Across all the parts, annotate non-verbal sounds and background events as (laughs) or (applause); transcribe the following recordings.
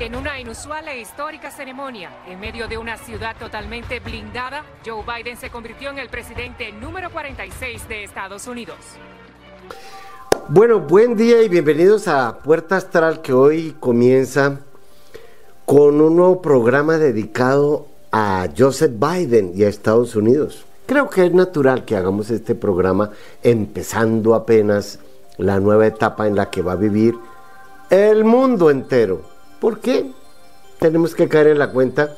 En una inusual e histórica ceremonia, en medio de una ciudad totalmente blindada, Joe Biden se convirtió en el presidente número 46 de Estados Unidos. Bueno, buen día y bienvenidos a Puerta Astral que hoy comienza con un nuevo programa dedicado a Joseph Biden y a Estados Unidos. Creo que es natural que hagamos este programa empezando apenas la nueva etapa en la que va a vivir el mundo entero. ¿Por qué? Tenemos que caer en la cuenta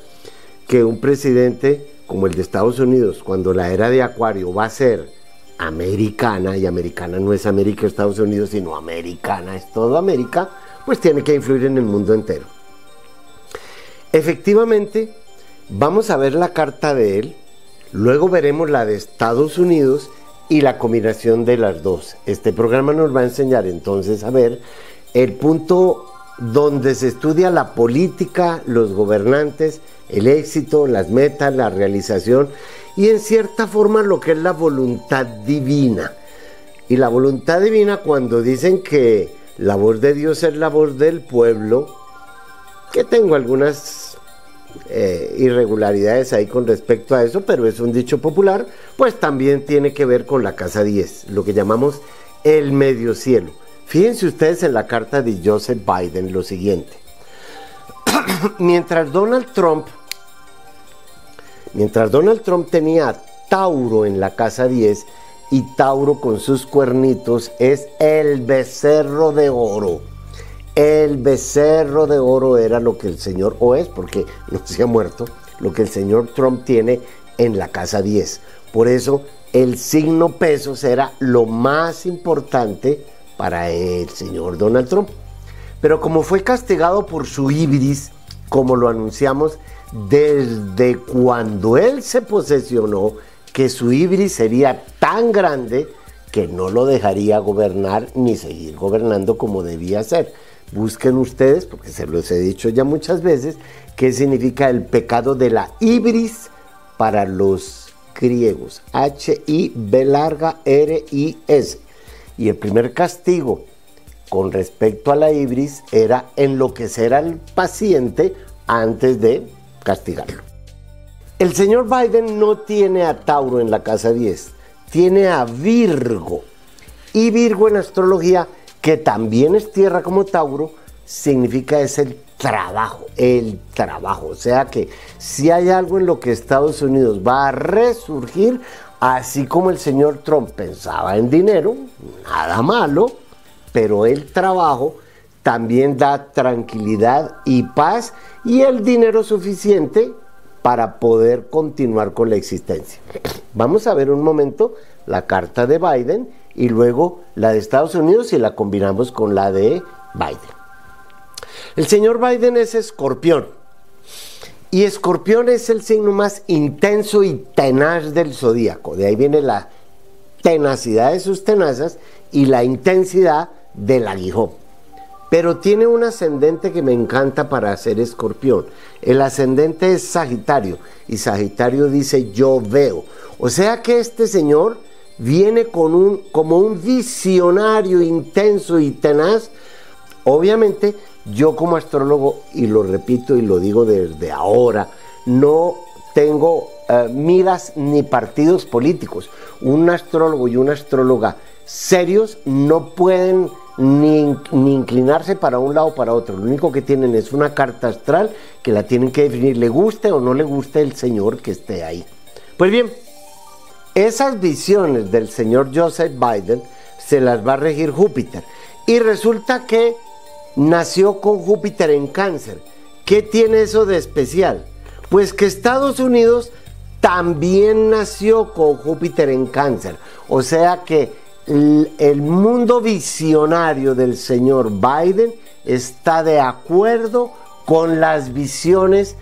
que un presidente como el de Estados Unidos, cuando la era de Acuario va a ser americana, y americana no es América, Estados Unidos, sino americana, es todo América, pues tiene que influir en el mundo entero. Efectivamente, vamos a ver la carta de él, luego veremos la de Estados Unidos y la combinación de las dos. Este programa nos va a enseñar entonces a ver el punto donde se estudia la política, los gobernantes, el éxito, las metas, la realización y en cierta forma lo que es la voluntad divina. Y la voluntad divina cuando dicen que la voz de Dios es la voz del pueblo, que tengo algunas eh, irregularidades ahí con respecto a eso, pero es un dicho popular, pues también tiene que ver con la casa 10, lo que llamamos el medio cielo. Fíjense ustedes en la carta de Joseph Biden lo siguiente. (coughs) Mientras Donald Trump Mientras Donald Trump tenía a Tauro en la casa 10 y Tauro con sus cuernitos es el becerro de oro. El becerro de oro era lo que el señor, o es porque (laughs) no se ha muerto, lo que el señor Trump tiene en la casa 10. Por eso el signo peso será lo más importante para el señor Donald Trump. Pero como fue castigado por su ibris, como lo anunciamos desde cuando él se posesionó, que su ibris sería tan grande que no lo dejaría gobernar ni seguir gobernando como debía ser. Busquen ustedes, porque se los he dicho ya muchas veces, qué significa el pecado de la ibris para los griegos. H-I-B larga R-I-S. Y el primer castigo con respecto a la ibris era enloquecer al paciente antes de castigarlo. El señor Biden no tiene a Tauro en la casa 10, tiene a Virgo. Y Virgo en astrología, que también es tierra como Tauro, significa es el trabajo, el trabajo. O sea que si hay algo en lo que Estados Unidos va a resurgir, así como el señor Trump pensaba en dinero, nada malo, pero el trabajo también da tranquilidad y paz y el dinero suficiente para poder continuar con la existencia. (clears throat) Vamos a ver un momento la carta de Biden y luego la de Estados Unidos y la combinamos con la de Biden. El señor Biden es escorpión y escorpión es el signo más intenso y tenaz del zodíaco. De ahí viene la tenacidad de sus tenazas y la intensidad del aguijón pero tiene un ascendente que me encanta para ser escorpión. El ascendente es Sagitario y Sagitario dice yo veo. O sea que este señor viene con un, como un visionario intenso y tenaz. Obviamente yo como astrólogo, y lo repito y lo digo desde ahora, no tengo eh, miras ni partidos políticos. Un astrólogo y una astróloga serios no pueden ni, inclinarse para un lado o para otro. Lo único que tienen es una carta astral que la tienen que definir, le guste o no le guste el Señor que esté ahí. Pues bien, esas visiones del señor Joseph Biden se las va a regir Júpiter. Y resulta que nació con Júpiter en cáncer. ¿Qué tiene eso de especial? Pues que Estados Unidos también nació con Júpiter en cáncer. O sea que el mundo visionario del señor Biden está de acuerdo con las visiones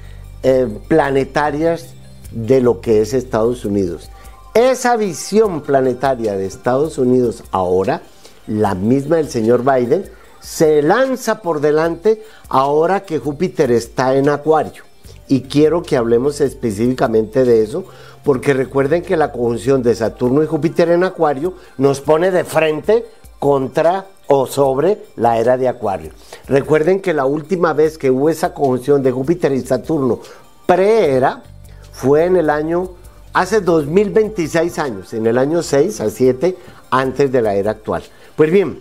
eh, planetarias de lo que es Estados Unidos. Esa visión planetaria de Estados Unidos ahora, la misma del señor Biden, se lanza por delante ahora que Júpiter está en Acuario. Y quiero que hablemos específicamente de eso, porque recuerden que la conjunción de Saturno y Júpiter en Acuario nos pone de frente contra o sobre la era de Acuario. Recuerden que la última vez que hubo esa conjunción de Júpiter y Saturno pre-era fue en el año, hace 2026 años, en el año 6 a 7 antes de la era actual. Pues bien,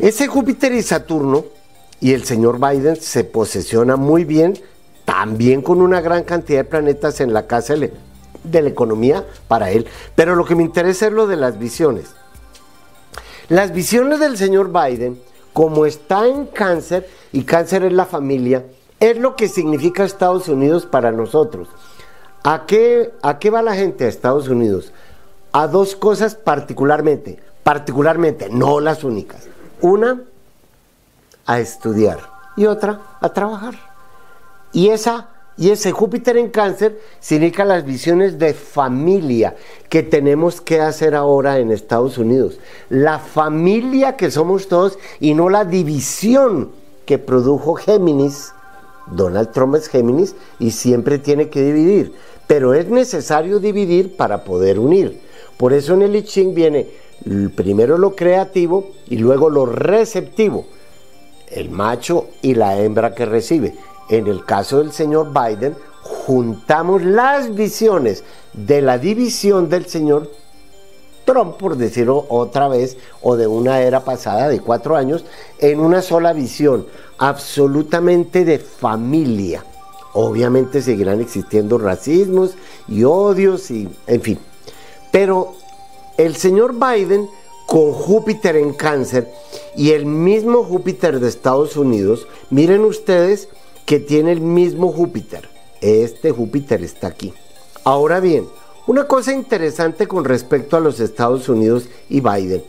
ese Júpiter y Saturno y el señor Biden se posesiona muy bien, también con una gran cantidad de planetas en la casa de la economía para él. Pero lo que me interesa es lo de las visiones. Las visiones del señor Biden, como está en cáncer, y cáncer es la familia, es lo que significa Estados Unidos para nosotros. ¿A qué, ¿A qué va la gente a Estados Unidos? A dos cosas particularmente, particularmente, no las únicas. Una, a estudiar y otra, a trabajar. Y esa y ese Júpiter en cáncer significa las visiones de familia que tenemos que hacer ahora en Estados Unidos. La familia que somos todos y no la división que produjo Géminis. Donald Trump es Géminis y siempre tiene que dividir. Pero es necesario dividir para poder unir. Por eso en el I Ching viene primero lo creativo y luego lo receptivo. El macho y la hembra que recibe en el caso del señor Biden, juntamos las visiones de la división del señor Trump, por decirlo otra vez, o de una era pasada de cuatro años, en una sola visión, absolutamente de familia. Obviamente seguirán existiendo racismos y odios y, en fin. Pero el señor Biden, con Júpiter en cáncer y el mismo Júpiter de Estados Unidos, miren ustedes, que tiene el mismo Júpiter. Este Júpiter está aquí. Ahora bien, una cosa interesante con respecto a los Estados Unidos y Biden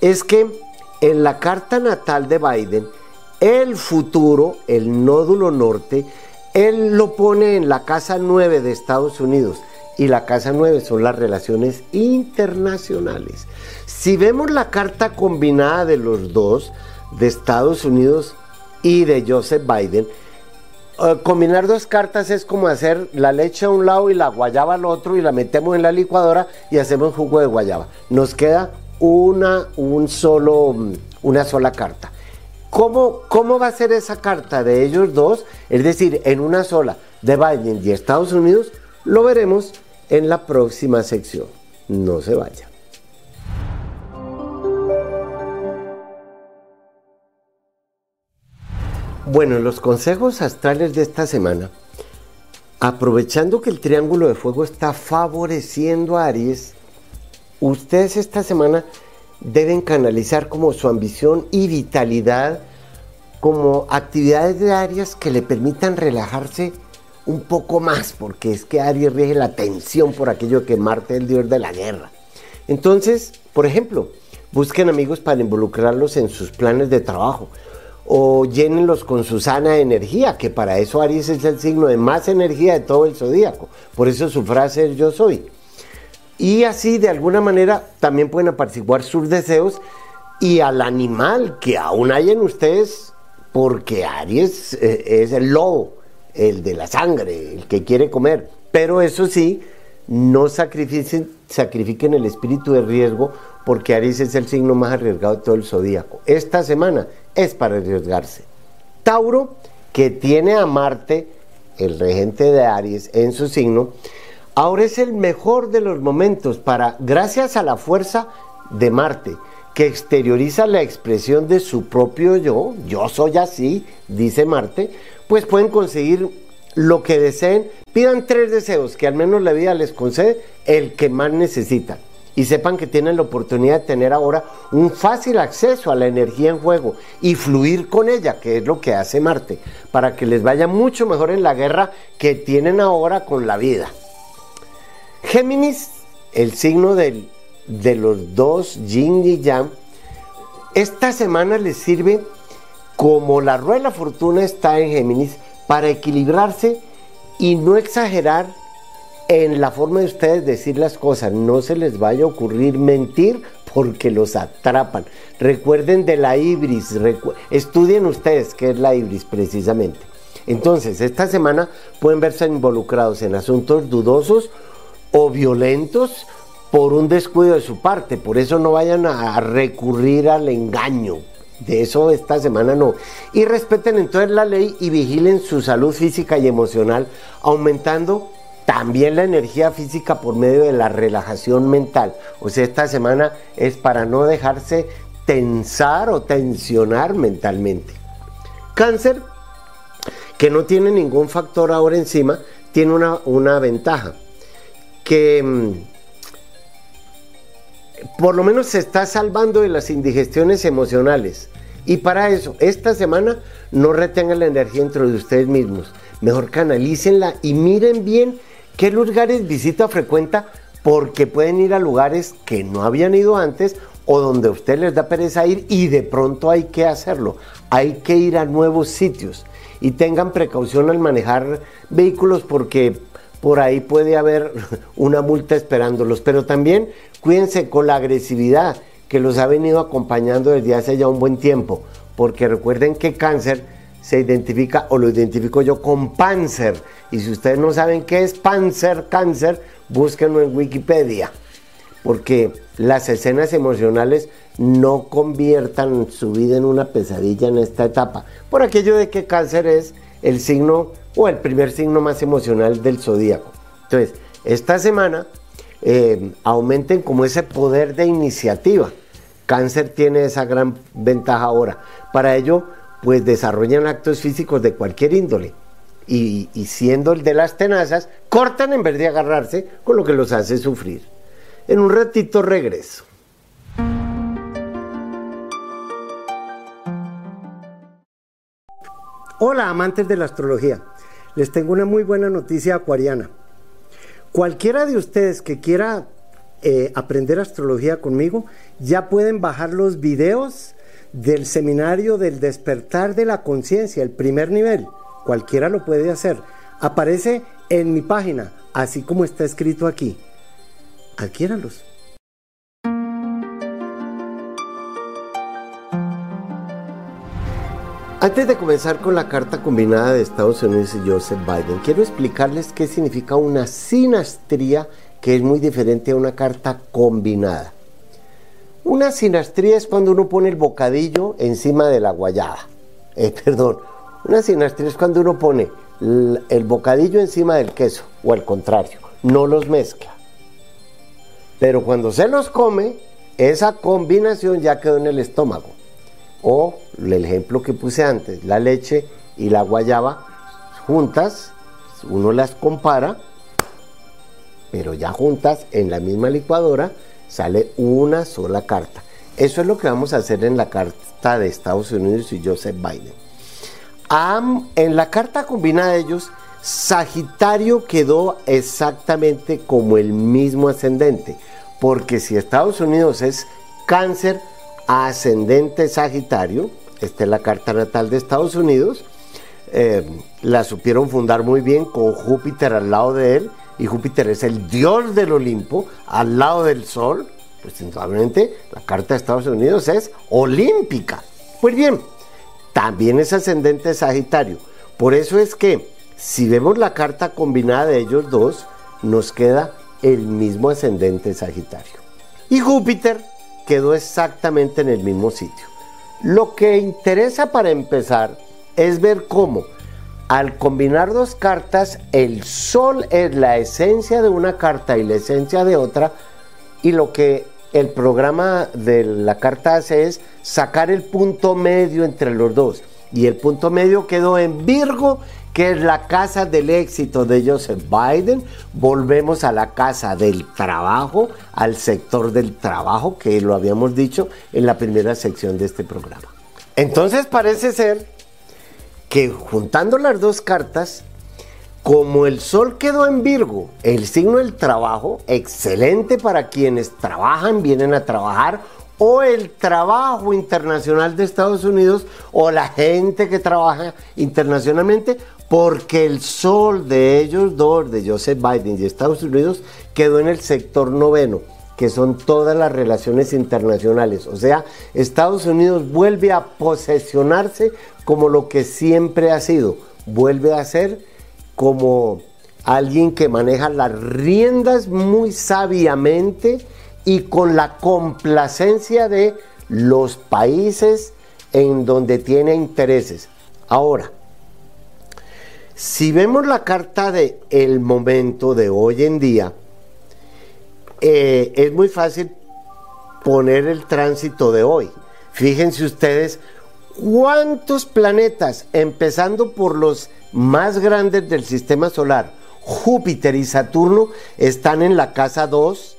es que en la carta natal de Biden, el futuro, el nódulo norte, él lo pone en la casa 9 de Estados Unidos. Y la casa 9 son las relaciones internacionales. Si vemos la carta combinada de los dos, de Estados Unidos y de Joseph Biden, eh, combinar dos cartas es como hacer la leche a un lado y la guayaba al otro y la metemos en la licuadora y hacemos jugo de guayaba. Nos queda una, un solo, mm, una sola carta. ¿Cómo, ¿Cómo va a ser esa carta de ellos dos? Es decir, en una sola, de Biden y Estados Unidos, lo veremos en la próxima sección. No se vaya. Bueno, los consejos astrales de esta semana, aprovechando que el triángulo de fuego está favoreciendo a Aries, ustedes esta semana deben canalizar como su ambición y vitalidad como actividades de Aries que le permitan relajarse un poco más, porque es que Aries rige la tensión por aquello que Marte es el dios de la guerra. Entonces, por ejemplo, busquen amigos para involucrarlos en sus planes de trabajo o llénenlos con su sana energía, que para eso Aries es el signo de más energía de todo el zodíaco. Por eso su frase es yo soy. Y así de alguna manera también pueden apaciguar sus deseos y al animal que aún hay en ustedes, porque Aries eh, es el lobo, el de la sangre, el que quiere comer. Pero eso sí, no sacrifiquen, el espíritu de riesgo porque Aries es el signo más arriesgado de todo el zodíaco. Esta semana es para arriesgarse. Tauro, que tiene a Marte, el regente de Aries, en su signo, ahora es el mejor de los momentos para, gracias a la fuerza de Marte, que exterioriza la expresión de su propio yo, yo soy así, dice Marte, pues pueden conseguir lo que deseen. Pidan tres deseos que al menos la vida les concede el que más necesitan y sepan que tienen la oportunidad de tener ahora un fácil acceso a la energía en juego y fluir con ella, que es lo que hace Marte, para que les vaya mucho mejor en la guerra que tienen ahora con la vida. Géminis, el signo de los dos, Yin y Yang, esta semana les sirve como la rueda de fortuna está en Géminis para equilibrarse y no exagerar en la forma de ustedes decir las cosas. No se les vaya a ocurrir mentir porque los atrapan. Recuerden de la ibris, estudien ustedes qué es la ibris precisamente. Entonces, esta semana pueden verse involucrados en asuntos dudosos o violentos por un descuido de su parte. Por eso no vayan a recurrir al engaño. De eso esta semana no. Y respeten entonces la ley y vigilen su salud física y emocional, aumentando también la energía física por medio de la relajación mental. O sea, esta semana es para no dejarse tensar o tensionar mentalmente. Cáncer, que no tiene ningún factor ahora encima, tiene una, una ventaja, que mm, por lo menos se está salvando de las indigestiones emocionales. Y para eso, esta semana no retengan la energía dentro de ustedes mismos. Mejor canalícenla y miren bien qué lugares visita frecuenta porque pueden ir a lugares que no habían ido antes o donde a usted les da pereza ir y de pronto hay que hacerlo. Hay que ir a nuevos sitios y tengan precaución al manejar vehículos porque por ahí puede haber (laughs) una multa esperándolos. Pero también cuídense con la agresividad que los ha venido acompañando desde hace ya un buen tiempo, porque recuerden que cáncer se identifica o lo identifico yo con Panzer. Y si ustedes no saben qué es Panzer, cáncer, búsquenlo en Wikipedia, porque las escenas emocionales no conviertan su vida en una pesadilla en esta etapa, por aquello de que cáncer es el signo o el primer signo más emocional del zodíaco. Entonces, esta semana eh, aumenten como ese poder de iniciativa. Cáncer tiene esa gran ventaja ahora. Para ello, pues desarrollan actos físicos de cualquier índole. Y, y, siendo el de las tenazas, cortan en vez de agarrarse con lo que los hace sufrir. En un ratito regreso. Hola amantes de la astrología, les tengo una muy buena noticia acuariana. Cualquiera de ustedes que quiera eh, aprender astrología conmigo, ya pueden bajar los videos del seminario del despertar de la conciencia, el primer nivel. Cualquiera lo puede hacer. Aparece en mi página, así como está escrito aquí. Adquiéranlos. Antes de comenzar con la carta combinada de Estados Unidos y Joseph Biden, quiero explicarles qué significa una sinastría que es muy diferente a una carta combinada. Una sinastría es cuando uno pone el bocadillo encima de la guayaba. Eh, (laughs) perdón, una sinastría es cuando uno pone el bocadillo encima del queso, o al contrario, no los mezcla. Pero cuando se los come, esa combinación ya quedó en el estómago. O el ejemplo que puse antes, la leche y la guayaba juntas, uno las compara, pero ya juntas en la misma licuadora sale una sola carta. Eso es lo que vamos a hacer en la carta de Estados Unidos y Joseph Biden. en la carta combinada de ellos, Sagitario quedó exactamente como el mismo ascendente, porque si Estados Unidos es cáncer, ascendente Sagitario, esta es la carta natal de Estados Unidos, eh, la supieron fundar muy bien con Júpiter al lado de él, y Júpiter es el dios del Olimpo, al lado del Sol, pues indudablemente la carta de Estados Unidos es olímpica. Pues bien, también es ascendente Sagitario. Por eso es que si vemos la carta combinada de ellos dos, nos queda el mismo ascendente Sagitario. Y Júpiter quedó exactamente en el mismo sitio. Lo que interesa para empezar es ver cómo al combinar dos cartas, el sol es la esencia de una carta y la esencia de otra, y lo que el programa de la carta hace es sacar el punto medio entre los dos. Y el punto medio quedó en Virgo que es la casa del éxito de Joseph Biden. Volvemos a la casa del trabajo, al sector del trabajo, que lo habíamos dicho en la primera sección de este programa. Entonces parece ser que juntando las dos cartas, como el sol quedó en Virgo, el signo del trabajo, excelente para quienes trabajan, vienen a trabajar o el trabajo internacional de Estados Unidos o la gente que trabaja internacionalmente, porque el sol de ellos dos, de Joseph Biden y Estados Unidos, quedó en el sector noveno, que son todas las relaciones internacionales. O sea, Estados Unidos vuelve a posesionarse como lo que siempre ha sido, vuelve a ser como alguien que maneja las riendas muy sabiamente y con la complacencia de los países en donde tiene intereses. Ahora, si vemos la carta de el momento de hoy en día, eh, es muy fácil poner el tránsito de hoy. Fíjense ustedes cuántos planetas, empezando por los más grandes del sistema solar, Júpiter y Saturno, están en la casa 2,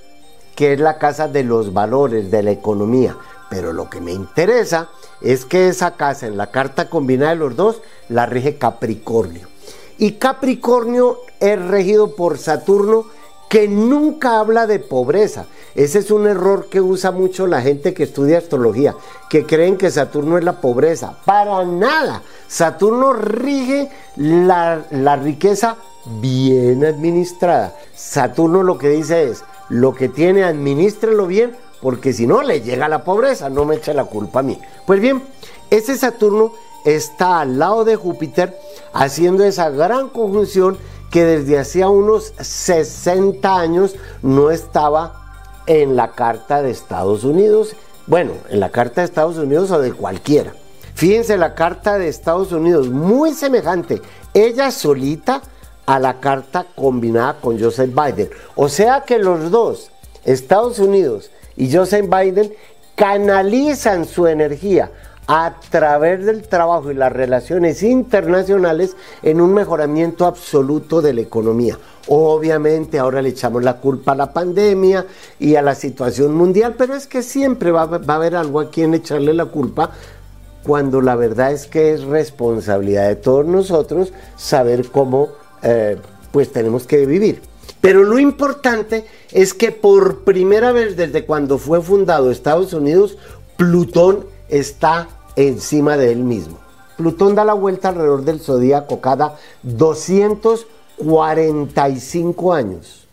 que es la casa de los valores, de la economía. Pero lo que me interesa es que esa casa en la carta combinada de los dos la rige Capricornio. Y Capricornio es regido por Saturno que nunca habla de pobreza. Ese es un error que usa mucho la gente que estudia astrología, que creen que Saturno es la pobreza. Para nada. Saturno rige la, la riqueza bien administrada. Saturno lo que dice es, lo que tiene, administrelo bien, porque si no le llega la pobreza, no me eche la culpa a mí. Pues bien, ese Saturno está al lado de Júpiter haciendo esa gran conjunción que desde hacía unos 60 años no estaba en la Carta de Estados Unidos, bueno, en la Carta de Estados Unidos o de cualquiera. Fíjense la Carta de Estados Unidos, muy semejante, ella solita a la carta combinada con Joseph Biden. O sea que los dos, Estados Unidos y Joseph Biden, canalizan su energía a través del trabajo y las relaciones internacionales en un mejoramiento absoluto de la economía. Obviamente ahora le echamos la culpa a la pandemia y a la situación mundial, pero es que siempre va, a haber algo a quien echarle la culpa cuando la verdad es que es responsabilidad de todos nosotros saber cómo eh, pues tenemos que vivir. Pero lo importante es que por primera vez desde cuando fue fundado Estados Unidos, Plutón está encima de él mismo. Plutón da la vuelta alrededor del zodíaco cada 245 años.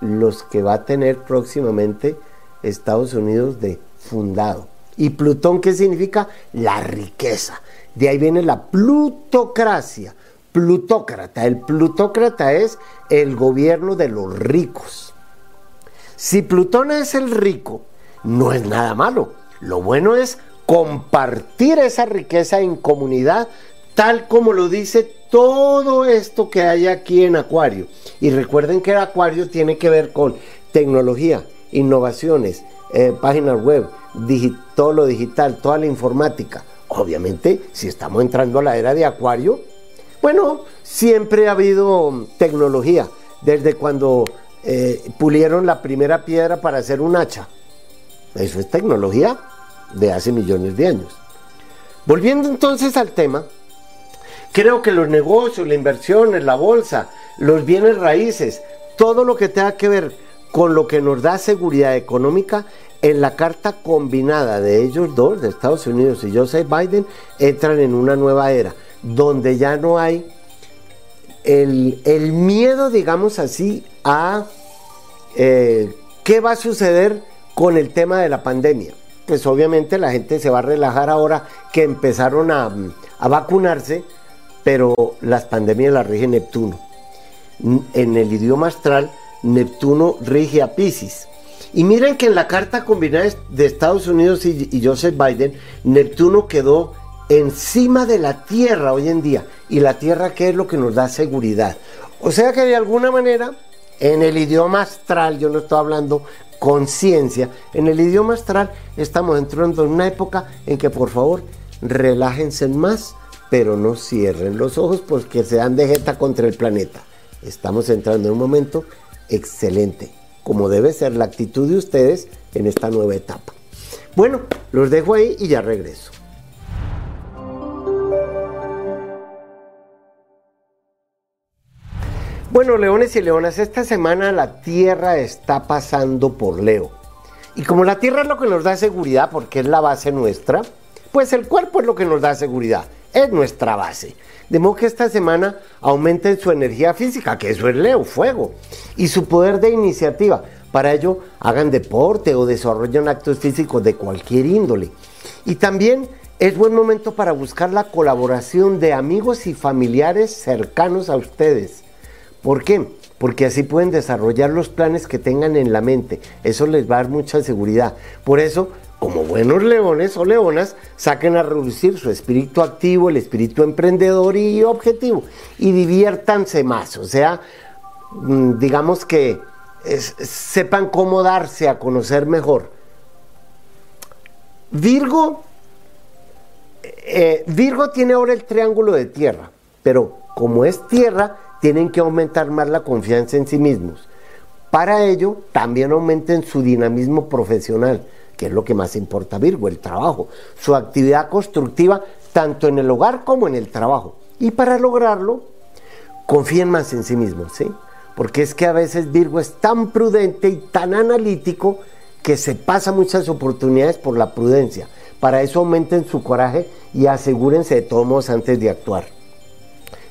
Los que va a tener próximamente Estados Unidos de fundado. ¿Y Plutón qué significa? La riqueza. De ahí viene la plutocracia. Plutócrata. El plutócrata es el gobierno de los ricos. Si Plutón es el rico, no es nada malo lo bueno es compartir esa riqueza en comunidad, tal como lo dice todo esto que hay aquí en Acuario. Y recuerden que el Acuario tiene que ver con tecnología, innovaciones, eh, páginas web, todo lo digital, toda la informática. Obviamente, si estamos entrando a la era de Acuario, bueno, siempre ha habido tecnología, desde cuando eh, pulieron la primera piedra para hacer un hacha. Eso es tecnología de hace millones de años. Volviendo entonces al tema, creo que los negocios, la inversión, la bolsa, los bienes raíces, todo lo que tenga que ver con lo que nos da seguridad económica, en la carta combinada de ellos dos, de Estados Unidos y Joseph Biden, entran en una nueva era, donde ya no hay el, miedo, digamos así, a eh, qué va a suceder con el tema de la pandemia pues obviamente la gente se va a relajar ahora que empezaron a, vacunarse, pero las pandemias las rige Neptuno. En el idioma astral, Neptuno rige a Pisces. Y miren que en la carta combinada de Estados Unidos y, y Joseph Biden, Neptuno quedó encima de la Tierra hoy en día. Y la Tierra, ¿qué es lo que nos da seguridad? O sea que de alguna manera, en el idioma astral, yo no estoy hablando conciencia. En el idioma astral estamos entrando en una época en que por favor relájense más, pero no cierren los ojos porque se dan de jeta contra el planeta. Estamos entrando en un momento excelente, como debe ser la actitud de ustedes en esta nueva etapa. Bueno, los dejo ahí y ya regreso. Bueno, leones y leonas, esta semana la Tierra está pasando por Leo. Y como la Tierra es lo que nos da seguridad, porque es la base nuestra, pues el cuerpo es lo que nos da seguridad, es nuestra base. De modo que esta semana aumenten su energía física, que eso es Leo, fuego, y su poder de iniciativa. Para ello, hagan deporte o desarrollen actos físicos de cualquier índole. Y también es buen momento para buscar la colaboración de amigos y familiares cercanos a ustedes. ¿Por qué? Porque así pueden desarrollar los planes que tengan en la mente. Eso les va a dar mucha seguridad. Por eso, como buenos leones o leonas, saquen a reducir su espíritu activo, el espíritu emprendedor y objetivo. Y diviértanse más. O sea, mm, digamos que sepan cómo darse a conocer mejor. Virgo eh, Virgo tiene ahora el triángulo de tierra, pero como es tierra, tienen que aumentar más la confianza en sí mismos. Para ello, también aumenten su dinamismo profesional, que es lo que más importa Virgo, el trabajo, su actividad constructiva, tanto en el hogar como en el trabajo. Y para lograrlo, confíen más en sí mismos, ¿sí? Porque es que a veces Virgo es tan prudente y tan analítico que se pasa muchas oportunidades por la prudencia. Para eso aumenten su coraje y asegúrense de todos modos antes de actuar.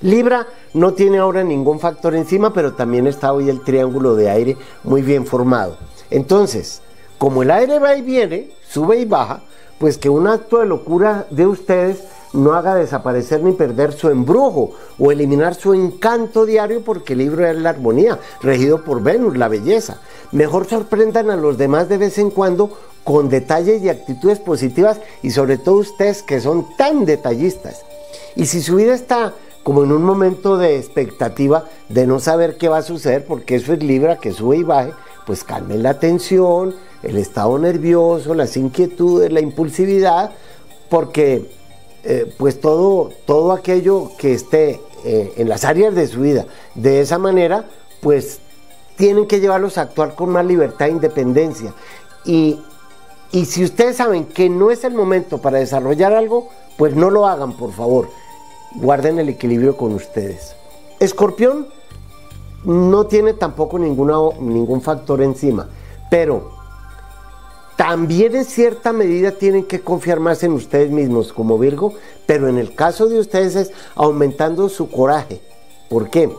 Libra no tiene ahora ningún factor encima, pero también está hoy el triángulo de aire muy bien formado. Entonces, como el aire va y viene, sube y baja, pues que un acto de locura de ustedes no haga desaparecer ni perder su embrujo o eliminar su encanto diario porque el libro es la armonía, regido por Venus, la belleza. Mejor sorprendan a los demás de vez en cuando con detalles y actitudes positivas y sobre todo ustedes que son tan detallistas. Y si su vida está como en un momento de expectativa de no saber qué va a suceder, porque eso es Libra que sube y baje, pues calmen la tensión, el estado nervioso, las inquietudes, la impulsividad, porque eh, pues todo, todo aquello que esté eh, en las áreas de su vida de esa manera, pues tienen que llevarlos a actuar con más libertad e independencia. Y y si ustedes saben que no es el momento para desarrollar algo, pues no lo hagan, por favor. Guarden el equilibrio con ustedes. Escorpión no tiene tampoco ningún factor encima, pero también en cierta medida tienen que confiar más en ustedes mismos como Virgo, pero en el caso de ustedes es aumentando su coraje. ¿Por qué?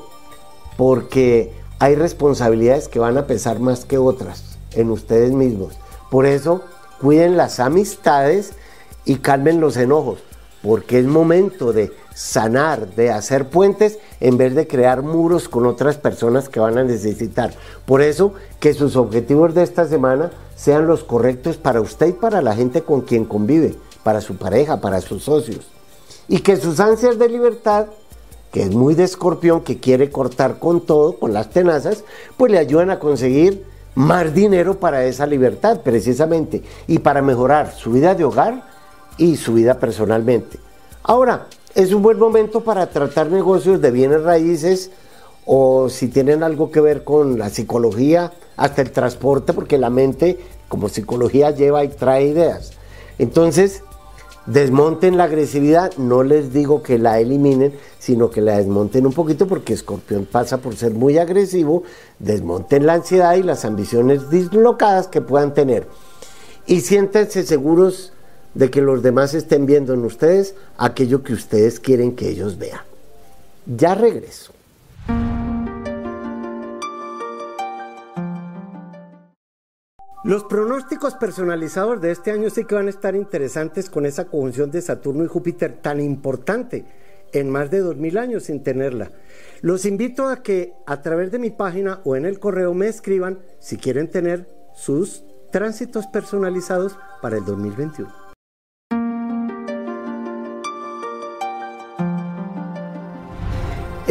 Porque hay responsabilidades que van a pesar más que otras en ustedes mismos. Por eso cuiden las amistades y calmen los enojos, porque es momento de sanar, de hacer puentes en vez de crear muros con otras personas que van a necesitar. Por eso, que sus objetivos de esta semana sean los correctos para usted y para la gente con quien convive, para su pareja, para sus socios. Y que sus ansias de libertad, que es muy de escorpión, que quiere cortar con todo, con las tenazas, pues le ayuden a conseguir más dinero para esa libertad precisamente y para mejorar su vida de hogar y su vida personalmente. Ahora, es un buen momento para tratar negocios de bienes raíces o si tienen algo que ver con la psicología, hasta el transporte, porque la mente como psicología lleva y trae ideas. Entonces, Desmonten la agresividad, no les digo que la eliminen, sino que la desmonten un poquito porque Escorpión pasa por ser muy agresivo, desmonten la ansiedad y las ambiciones dislocadas que puedan tener. Y siéntense seguros de que los demás estén viendo en ustedes aquello que ustedes quieren que ellos vean. Ya regreso. Los pronósticos personalizados de este año sí que van a estar interesantes con esa conjunción de Saturno y Júpiter tan importante en más de 2000 años sin tenerla. Los invito a que a través de mi página o en el correo me escriban si quieren tener sus tránsitos personalizados para el 2021.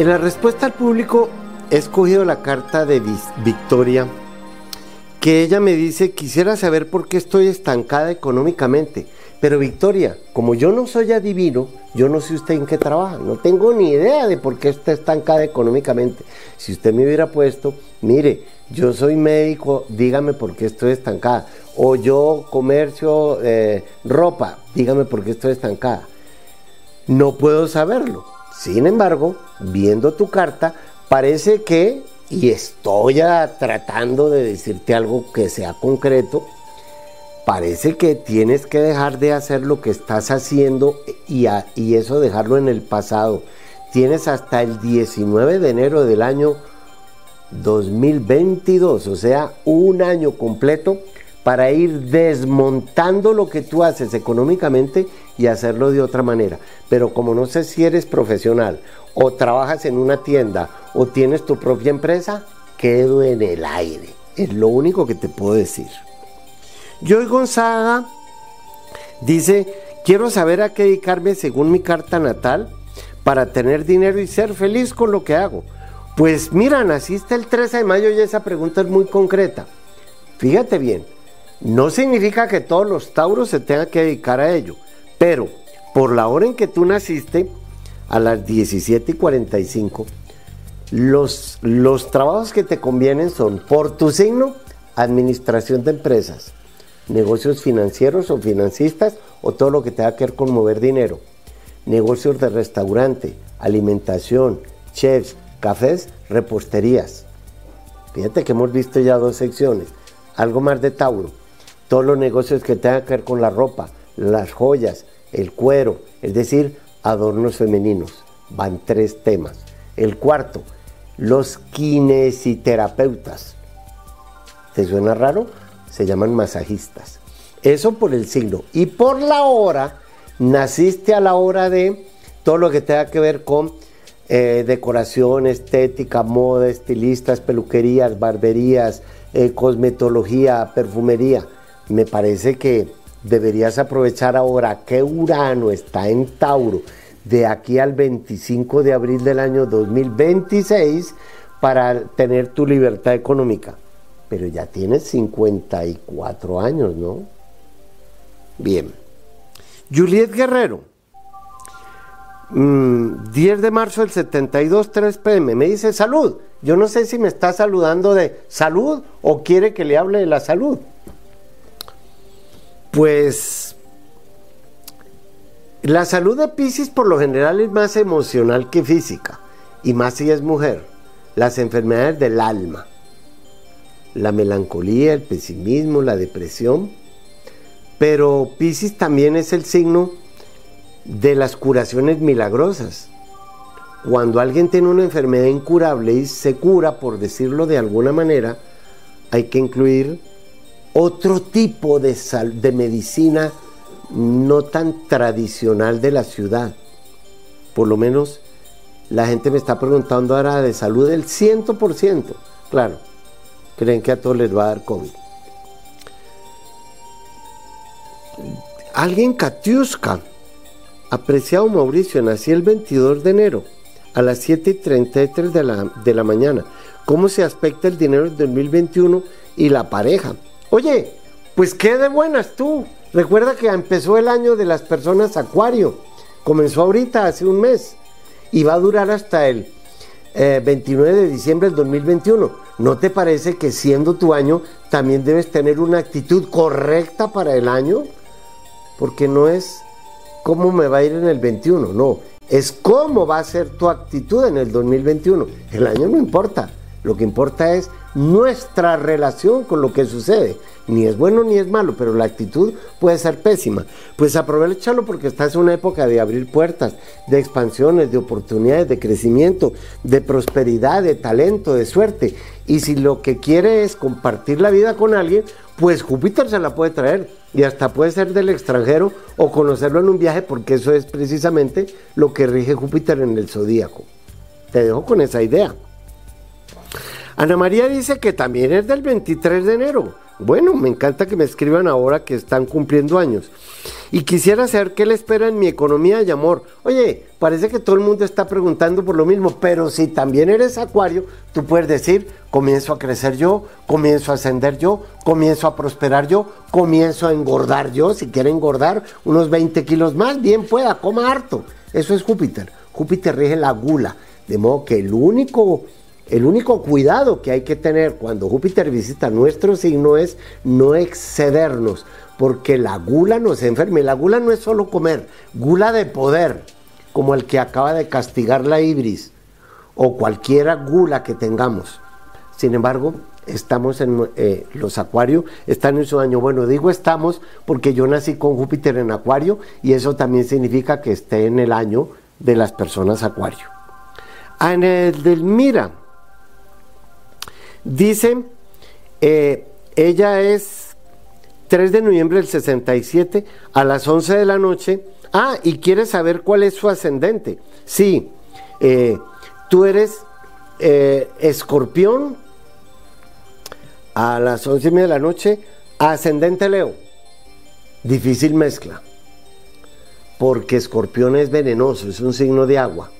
En la respuesta al público he escogido la carta de Victoria que ella me dice, quisiera saber por qué estoy estancada económicamente. Pero Victoria, como yo no soy adivino, yo no sé usted en qué trabaja, no tengo ni idea de por qué está estancada económicamente. Si usted me hubiera puesto, mire, yo soy médico, dígame por qué estoy estancada. O yo comercio eh, ropa, dígame por qué estoy estancada. No puedo saberlo. Sin embargo, viendo tu carta, parece que y estoy tratando de decirte algo que sea concreto, parece que tienes que dejar de hacer lo que estás haciendo y, y eso dejarlo en el pasado. Tienes hasta el 19 de enero del año 2022, o sea, un año completo para ir desmontando lo que tú haces económicamente y hacerlo de otra manera. Pero como no sé si eres profesional o trabajas en una tienda o tienes tu propia empresa, quedo en el aire. Es lo único que te puedo decir. Joy Gonzaga dice, quiero saber a qué dedicarme según mi carta natal para tener dinero y ser feliz con lo que hago. Pues mira, naciste el 13 de mayo y esa pregunta es muy concreta. Fíjate bien, no significa que todos los tauros se tengan que dedicar a ello, pero por la hora en que tú naciste, a las 17 y 45, los, los trabajos que te convienen son, por tu signo, administración de empresas, negocios financieros o financistas o todo lo que tenga que ver con mover dinero, negocios de restaurante, alimentación, chefs, cafés, reposterías. Fíjate que hemos visto ya dos secciones. Algo más de Tauro. Todos los negocios que tengan que ver con la ropa, las joyas, el cuero, es decir, adornos femeninos. Van tres temas. El cuarto, los kinesiterapeutas. ¿Te suena raro? Se llaman masajistas. Eso por el signo. Y por la hora, naciste a la hora de todo lo que tenga que ver con eh, decoración, estética, moda, estilistas, peluquerías, barberías, eh, cosmetología, perfumería. Me parece que deberías aprovechar ahora que Urano está en Tauro de aquí al 25 de abril del año 2026 para tener tu libertad económica. Pero ya tienes 54 años, ¿no? Bien. Juliet Guerrero 10 mm, de marzo del 72, 3 pm. Me dice salud. Yo no sé si me está saludando de salud o quiere que le hable de la salud. Pues la salud de Pisces por lo general es más emocional que física. Y más si es mujer. Las enfermedades del alma. La melancolía, el pesimismo, la depresión. Pero Pisces también es el signo de las curaciones milagrosas. Cuando alguien tiene una enfermedad incurable y se cura, por decirlo de alguna manera, hay que incluir otro tipo de, de medicina no tan tradicional de la ciudad. Por lo menos la gente me está preguntando ahora de salud del 100%. Claro, creen que a todos les va a dar COVID. Alguien Katiuska Apreciado Mauricio, nací el 22 de enero a las 7 y 33 de la, de la mañana. ¿Cómo se aspecta el dinero del 2021 y la pareja? Oye, pues qué de buenas tú. Recuerda que empezó el año de las personas Acuario. Comenzó ahorita, hace un mes. Y va a durar hasta el 29 eh, de diciembre del 2021. ¿No te parece que siendo tu año también debes tener una actitud correcta para el año? Porque no es cómo me va a ir en el 21, no, es cómo va a ser tu actitud en el 2021. El año no importa, lo que importa es nuestra relación con lo que sucede. Ni es bueno ni es malo, pero la actitud puede ser pésima. Pues aprovechalo porque estás en una época de abrir puertas, de expansiones, de oportunidades, de crecimiento, de prosperidad, de talento, de suerte. Y si lo que quiere es compartir la vida con alguien, pues Júpiter se la puede traer y hasta puede ser del extranjero o conocerlo en un viaje porque eso es precisamente lo que rige Júpiter en el zodíaco. Te dejo con esa idea. Ana María dice que también es del 23 de enero. Bueno, me encanta que me escriban ahora que están cumpliendo años. Y quisiera saber qué le espera en mi economía y amor. Oye, parece que todo el mundo está preguntando por lo mismo, pero si también eres acuario, tú puedes decir, comienzo a crecer yo, comienzo a ascender yo, comienzo a prosperar yo, comienzo a engordar yo. Si quiere engordar unos 20 kilos más, bien pueda, coma harto. Eso es Júpiter. Júpiter rige la gula. De modo que el único el único cuidado que hay que tener cuando Júpiter visita nuestro signo es no excedernos, porque la gula nos enferma. Y la gula no es solo comer, gula de poder, como el que acaba de castigar la ibris, o cualquiera gula que tengamos. Sin embargo, estamos en eh, los acuarios, están en su año. Bueno, digo estamos porque yo nací con Júpiter en acuario y eso también significa que esté en el año de las personas acuario. Ah, en el del Mira, Dice, eh, ella es 3 de noviembre del 67 a las 11 de la noche. Ah, y quieres saber cuál es su ascendente. Sí, eh, tú eres eh, escorpión a las 11 y media de la noche, ascendente Leo. Difícil mezcla, porque escorpión es venenoso, es un signo de agua.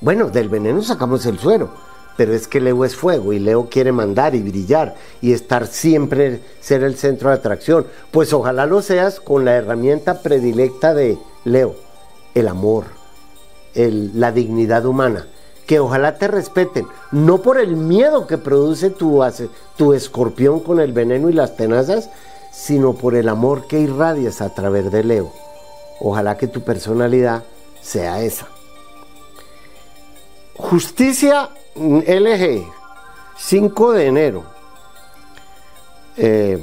Bueno, del veneno sacamos el suero, pero es que Leo es fuego y Leo quiere mandar y brillar y estar siempre, ser el centro de atracción. Pues ojalá lo seas con la herramienta predilecta de Leo, el amor, la dignidad humana. Que ojalá te respeten, no por el miedo que produce tu, tu escorpión con el veneno y las tenazas, sino por el amor que irradias a través de Leo. Ojalá que tu personalidad sea esa. Justicia LG, 5 de enero. Eh,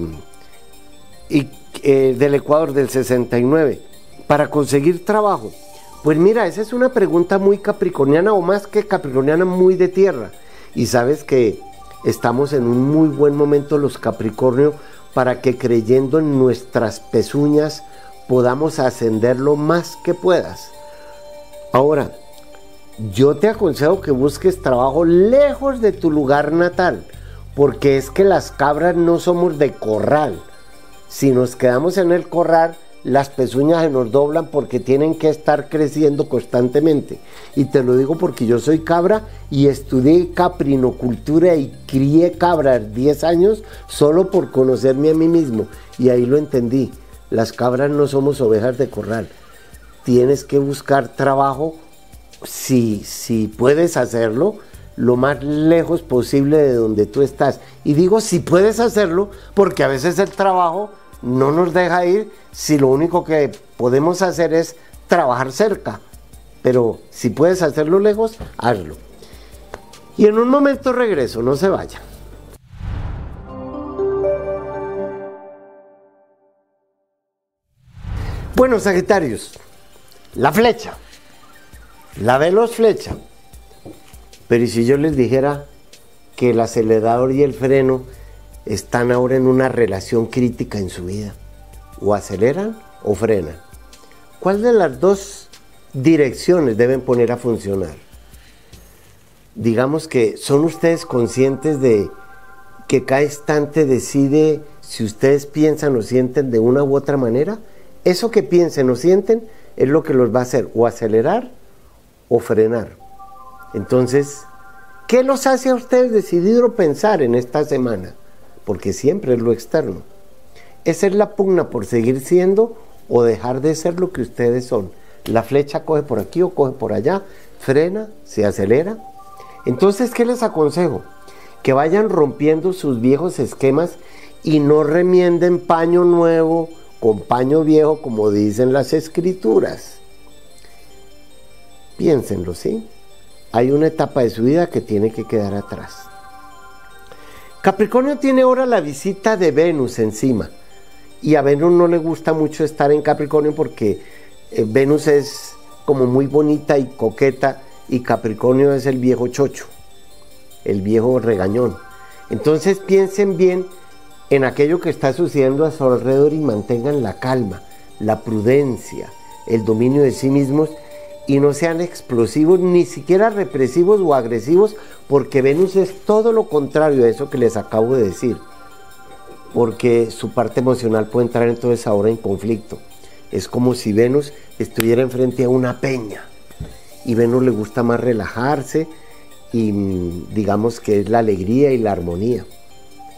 y eh, del Ecuador del 69. Para conseguir trabajo. Pues mira, esa es una pregunta muy capricorniana o más que capricorniana, muy de tierra. Y sabes que estamos en un muy buen momento los Capricornio para que creyendo en nuestras pezuñas podamos ascender lo más que puedas. Ahora, yo te aconsejo que busques trabajo lejos de tu lugar natal, porque es que las cabras no somos de corral. Si nos quedamos en el corral, las pezuñas se nos doblan porque tienen que estar creciendo constantemente. Y te lo digo porque yo soy cabra y estudié caprinocultura y crié cabras 10 años solo por conocerme a mí mismo. Y ahí lo entendí. Las cabras no somos ovejas de corral. Tienes que buscar trabajo si, si puedes hacerlo, lo más lejos posible de donde tú estás. Y digo si puedes hacerlo, porque a veces el trabajo no nos deja ir si lo único que podemos hacer es trabajar cerca. Pero si puedes hacerlo lejos, hazlo. Y en un momento regreso, no se vaya. Bueno, Sagitarios, la flecha. La veloz flecha. Pero ¿y si yo les dijera que el acelerador y el freno están ahora en una relación crítica en su vida? O aceleran o frenan. ¿Cuál de las dos direcciones deben poner a funcionar? Digamos que son ustedes conscientes de que cada instante decide si ustedes piensan o sienten de una u otra manera. Eso que piensen o sienten es lo que los va a hacer o acelerar o frenar. Entonces, ¿qué los hace a ustedes decidir o pensar en esta semana? Porque siempre es lo externo. Esa es la pugna por seguir siendo o dejar de ser lo que ustedes son. La flecha coge por aquí o coge por allá, frena, se acelera. Entonces, ¿qué les aconsejo? Que vayan rompiendo sus viejos esquemas y no remienden paño nuevo con paño viejo como dicen las escrituras. Piénsenlo, ¿sí? Hay una etapa de su vida que tiene que quedar atrás. Capricornio tiene ahora la visita de Venus encima. Y a Venus no le gusta mucho estar en Capricornio porque eh, Venus es como muy bonita y coqueta y Capricornio es el viejo chocho, el viejo regañón. Entonces piensen bien en aquello que está sucediendo a su alrededor y mantengan la calma, la prudencia, el dominio de sí mismos y no sean explosivos, ni siquiera represivos o agresivos, porque Venus es todo lo contrario a eso que les acabo de decir, porque su parte emocional puede entrar entonces ahora en conflicto. Es como si Venus estuviera enfrente a una peña y Venus le gusta más relajarse y mm, digamos que es la alegría y la armonía.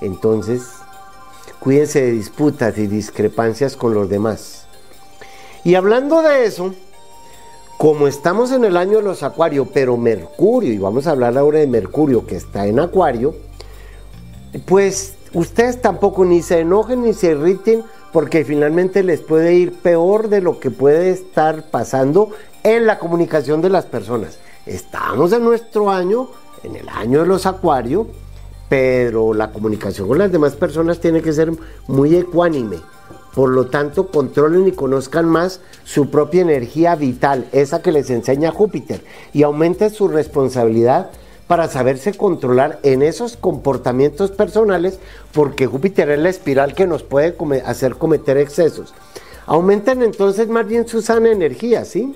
Entonces, cuídense de disputas y discrepancias con los demás. Y hablando de eso, como estamos en el año de los acuarios, pero Mercurio, y vamos a hablar ahora de Mercurio que está en acuario, pues ustedes tampoco ni se enojen ni se irriten porque finalmente les puede ir peor de lo que puede estar pasando en la comunicación de las personas. Estamos en nuestro año, en el año de los acuarios, pero la comunicación con las demás personas tiene que ser muy ecuánime por lo tanto, controlen y conozcan más su propia energía vital, esa que les enseña Júpiter, y aumenten su responsabilidad para saberse controlar en esos comportamientos personales, porque Júpiter es la espiral que nos puede hacer cometer excesos. Aumenten entonces más bien su sana energía, ¿sí?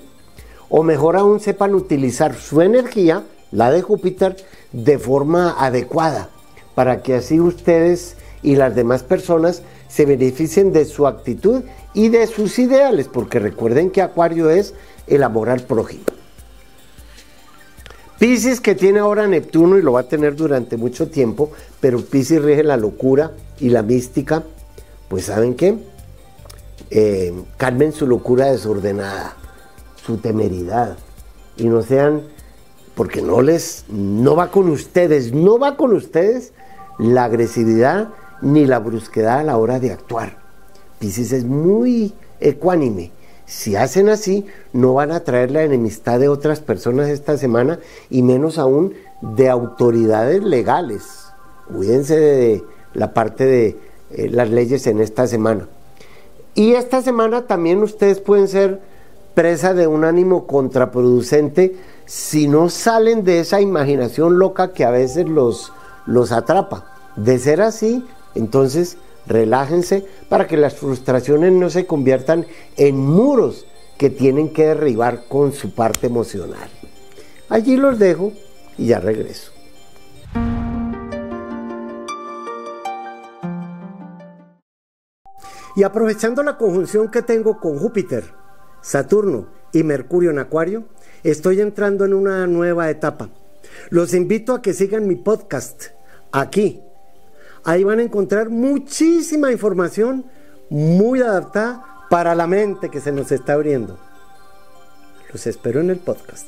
O mejor aún sepan utilizar su energía, la de Júpiter, de forma adecuada, para que así ustedes y las demás personas se beneficien de su actitud y de sus ideales, porque recuerden que Acuario es el amor al prójimo. Pisces que tiene ahora Neptuno y lo va a tener durante mucho tiempo, pero Pisces rige la locura y la mística, pues ¿saben qué? Eh, calmen su locura desordenada, su temeridad y no sean, porque no les, no va con ustedes, no va con ustedes la agresividad ni la brusquedad a la hora de actuar. Pisces es muy ecuánime, si hacen así, no van a traer la enemistad de otras personas esta semana y menos aún de autoridades legales. Cuídense de la parte de eh, las leyes en esta semana. Y esta semana también ustedes pueden ser presa de un ánimo contraproducente si no salen de esa imaginación loca que a veces los, los atrapa. De ser así, entonces relájense para que las frustraciones no se conviertan en muros que tienen que derribar con su parte emocional. Allí los dejo y ya regreso. Y aprovechando la conjunción que tengo con Júpiter, Saturno y Mercurio en Acuario, estoy entrando en una nueva etapa. Los invito a que sigan mi podcast aquí Ahí van a encontrar muchísima información muy adaptada para la mente que se nos está abriendo. Los espero en el podcast.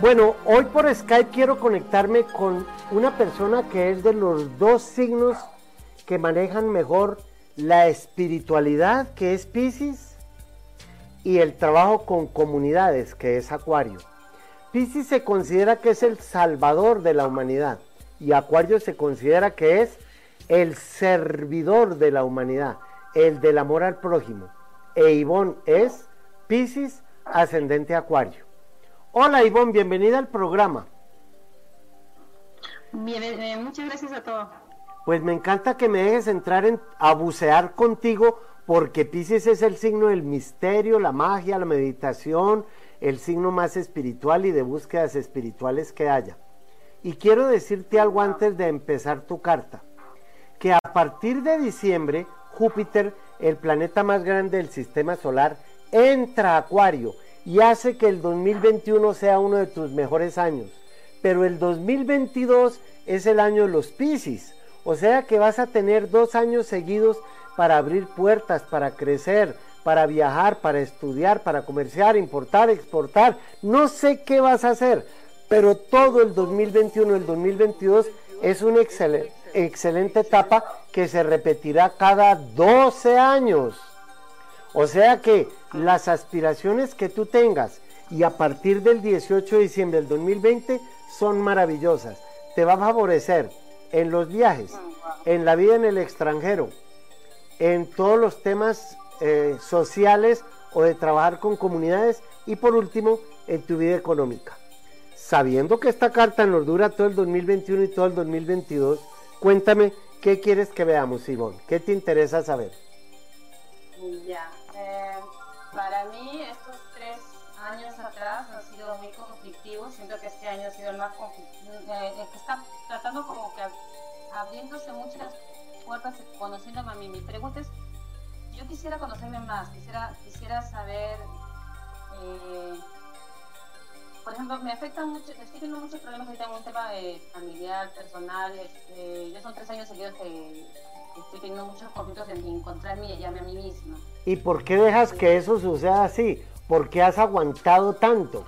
Bueno, hoy por Skype quiero conectarme con una persona que es de los dos signos que manejan mejor la espiritualidad, que es Pisces, y el trabajo con comunidades, que es Acuario. Pisces se considera que es el salvador de la humanidad y Acuario se considera que es el servidor de la humanidad, el del amor al prójimo. E Ivonne es Pisces ascendente Acuario. Hola Ivonne, bienvenida al programa. Bien, eh, muchas gracias a todos. Pues me encanta que me dejes entrar en, a bucear contigo porque Pisces es el signo del misterio, la magia, la meditación, el signo más espiritual y de búsquedas espirituales que haya. Y quiero decirte algo antes de empezar tu carta, que a partir de diciembre, Júpiter, el planeta más grande del sistema solar, entra a Acuario y hace que el 2021 sea uno de tus mejores años. Pero el 2022 es el año de los Piscis, o sea que vas a tener dos años seguidos para abrir puertas, para crecer, para viajar, para estudiar, para comerciar, importar, exportar. No sé qué vas a hacer, pero todo el 2021 y el 2022 es una excelente, excelente etapa que se repetirá cada 12 años. O sea que las aspiraciones que tú tengas y a partir del 18 de diciembre del 2020 son maravillosas. Te va a favorecer en los viajes, en la vida en el extranjero, en todos los temas eh, sociales o de trabajar con comunidades y por último en tu vida económica. Sabiendo que esta carta nos dura todo el 2021 y todo el 2022, cuéntame qué quieres que veamos, Ivonne, qué te interesa saber. Ya, eh, para mí estos tres años atrás han sido muy conflictivos, siento que este año ha sido el más conflictivo, eh, que está tratando como que abriéndose muchas puertas, conociéndome a mí. Mi pregunta es, yo quisiera conocerme más, quisiera, quisiera saber, eh, por ejemplo, me afectan mucho, estoy teniendo muchos problemas ahorita en un tema de familiar, personal, este, ya son tres años seguidos que estoy teniendo muchos conflictos en encontrarme y hallarme a mí misma. ¿Y por qué dejas que eso suceda así? ¿Por qué has aguantado tanto?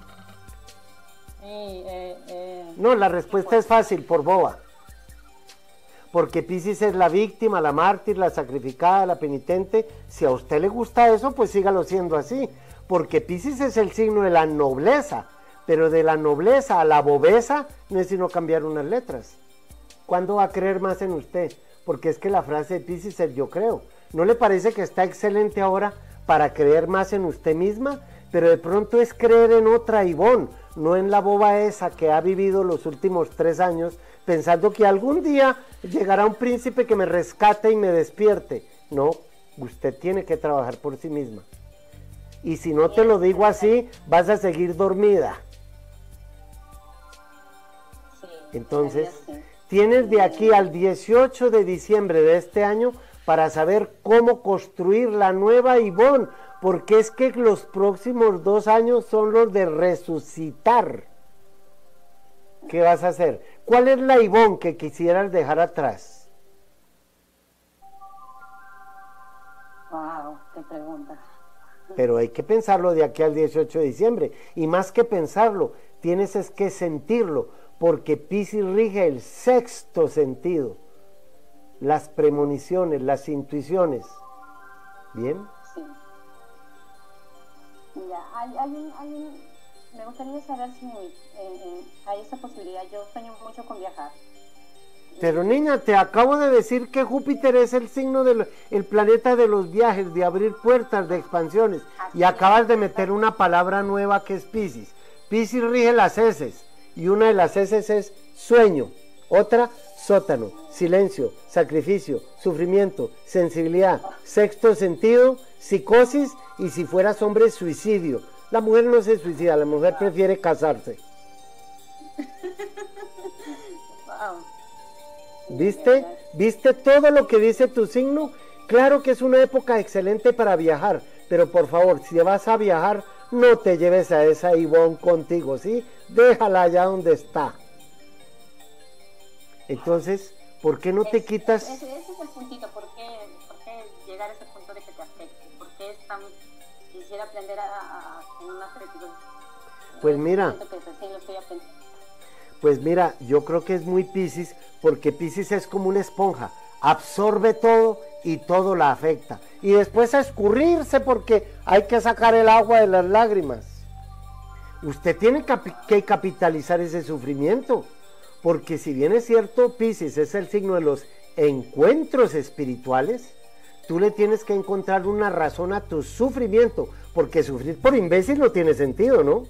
Eh, eh, no, la respuesta es fácil, por boba porque Pisces es la víctima, la mártir, la sacrificada, la penitente. Si a usted le gusta eso, pues sígalo siendo así, porque Pisces es el signo de la nobleza, pero de la nobleza a la bobeza no es sino cambiar unas letras. ¿Cuándo va a creer más en usted? Porque es que la frase de Pisces es yo creo. ¿No le parece que está excelente ahora para creer más en usted misma, pero de pronto es creer en otra Ivonne, no en la boba esa que ha vivido los últimos tres años pensando que algún día llegará un príncipe que me rescate y me despierte. No, usted tiene que trabajar por sí misma. Y si no te lo digo así, vas a seguir dormida. Entonces, tienes de aquí al 18 de diciembre de este año para saber cómo construir la nueva Ivonne, porque es que los próximos dos años son los de resucitar. ¿Qué vas a hacer? ¿Cuál es la Ivonne que quisieras dejar atrás? Wow, qué pregunta. Pero hay que pensarlo de aquí al 18 de diciembre. Y más que pensarlo, tienes es que sentirlo, porque Pisces rige el sexto sentido, las premoniciones, las intuiciones. ¿Bien? Mira, hay, hay, un, hay un, me gustaría saber si eh, eh, hay esa posibilidad. Yo sueño mucho con viajar. Pero niña, te acabo de decir que Júpiter es el signo del el planeta de los viajes, de abrir puertas, de expansiones. Y acabas de meter una palabra nueva que es Pisces. Pisces rige las heces. Y una de las heces es sueño. Otra, sótano, silencio, sacrificio, sufrimiento, sensibilidad, sexto sentido, psicosis y si fueras hombre, suicidio. La mujer no se suicida, la mujer prefiere casarse. ¿Viste? ¿Viste todo lo que dice tu signo? Claro que es una época excelente para viajar, pero por favor, si vas a viajar, no te lleves a esa Ivonne contigo, ¿sí? Déjala allá donde está. Entonces, ¿por qué no te quitas? Ese, ese, es el puntito, aprender a, a, a tener Pues mira, pues mira, yo creo que es muy Pisces porque Pisces es como una esponja, absorbe todo y todo la afecta. Y después a escurrirse porque hay que sacar el agua de las lágrimas. Usted tiene que capitalizar ese sufrimiento, porque si bien es cierto, Pisces es el signo de los encuentros espirituales, tú le tienes que encontrar una razón a tu sufrimiento, porque sufrir por imbécil no tiene sentido, ¿no?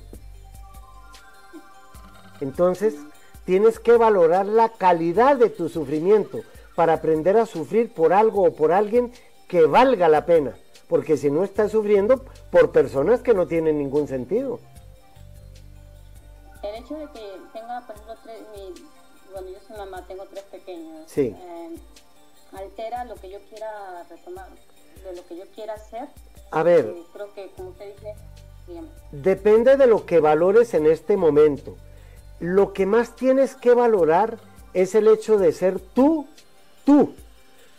Entonces, tienes que valorar la calidad de tu sufrimiento para aprender a sufrir por algo o por alguien que valga la pena. Porque si no estás sufriendo por personas que no tienen ningún sentido. El hecho de que tenga, por ejemplo, tres, mi, bueno, yo soy mamá, tengo tres pequeños. Sí. Eh, altera lo que yo quiera retomar, de lo que yo quiera hacer. A ver. Eh, creo que, como usted dice, dígame. Depende de lo que valores en este momento lo que más tienes que valorar es el hecho de ser tú, tú,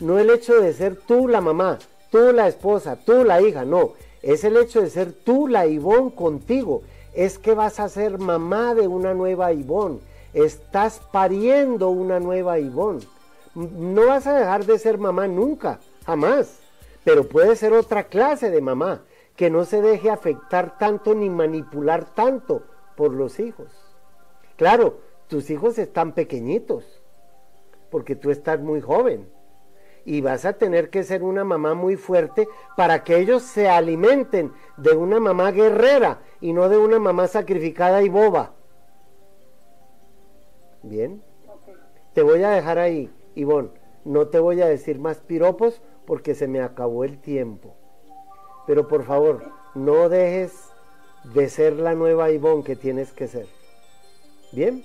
no el hecho de ser tú la mamá, tú la esposa, tú la hija, no, es el hecho de ser tú la Ivón contigo, es que vas a ser mamá de una nueva Ivón, estás pariendo una nueva Ivón, no vas a dejar de ser mamá nunca, jamás, pero puede ser otra clase de mamá, que no se deje afectar tanto ni manipular tanto por los hijos. Claro, tus hijos están pequeñitos, porque tú estás muy joven. Y vas a tener que ser una mamá muy fuerte para que ellos se alimenten de una mamá guerrera y no de una mamá sacrificada y boba. Bien. Te voy a dejar ahí, Ivonne. No te voy a decir más piropos porque se me acabó el tiempo. Pero por favor, no dejes de ser la nueva Ivonne que tienes que ser. Bien,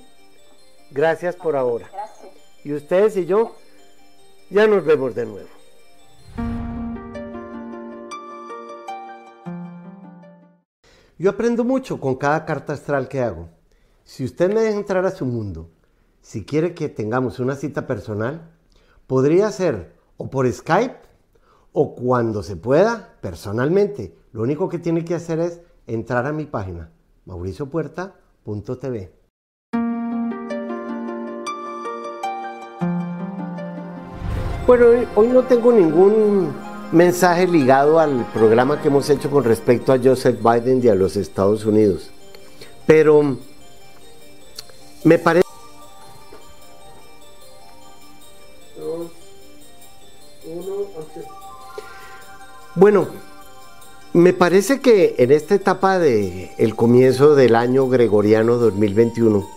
gracias por ahora. Gracias. Y ustedes y yo ya nos vemos de nuevo. Yo aprendo mucho con cada carta astral que hago. Si usted me deja entrar a su mundo, si quiere que tengamos una cita personal, podría ser o por Skype o cuando se pueda personalmente. Lo único que tiene que hacer es entrar a mi página mauriciopuerta.tv. Bueno, hoy no tengo ningún mensaje ligado al programa que hemos hecho con respecto a Joseph Biden y a los Estados Unidos. Pero me parece... Bueno, Me parece que en esta etapa de el comienzo del año gregoriano 2021,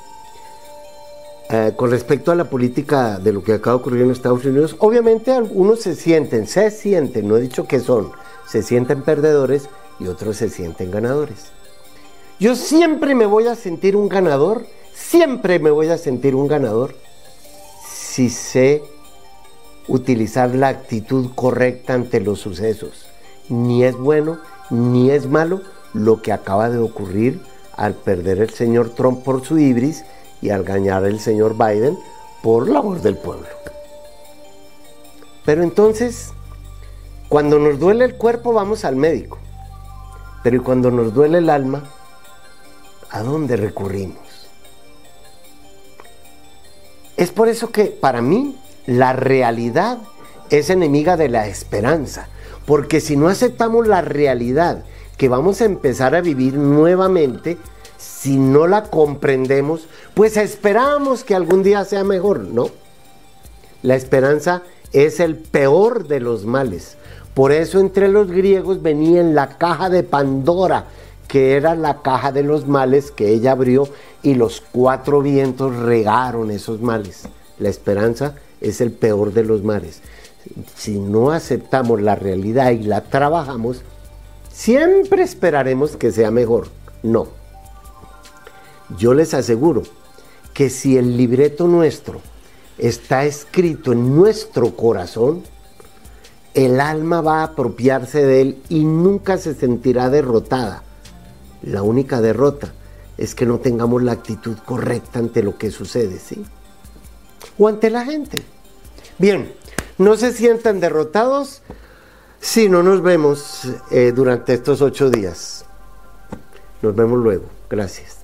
eh, con respecto a la política de lo que acaba de ocurrir en Estados Unidos, obviamente algunos se sienten, se sienten, no he dicho que son, se sienten perdedores y otros se sienten ganadores. Yo siempre me voy a sentir un ganador, siempre me voy a sentir un ganador si sé utilizar la actitud correcta ante los sucesos ni es bueno ni es malo lo que acaba de ocurrir al perder el señor Trump por su ibris y al ganar el señor Biden por la voz del pueblo. Pero entonces, cuando nos duele el cuerpo vamos al médico, pero cuando nos duele el alma, ¿a dónde recurrimos? Es por eso que para mí la realidad es enemiga de la esperanza. Porque si no aceptamos la realidad que vamos a empezar a vivir nuevamente, si no la comprendemos, pues esperamos que algún día sea mejor, ¿no? La esperanza es el peor de los males. Por eso entre los griegos venía en la caja de Pandora, que era la caja de los males que ella abrió y los cuatro vientos regaron esos males. La esperanza es el peor de los males si no aceptamos la realidad y la trabajamos, siempre esperaremos que sea mejor. No. Yo les aseguro que si el libreto nuestro está escrito en nuestro corazón, el alma va a apropiarse de él y nunca se sentirá derrotada. La única derrota es que no tengamos la actitud correcta ante lo que sucede, ¿sí? O ante la gente. Bien, no se sientan derrotados si no nos vemos eh, durante estos ocho días. Nos vemos luego. Gracias.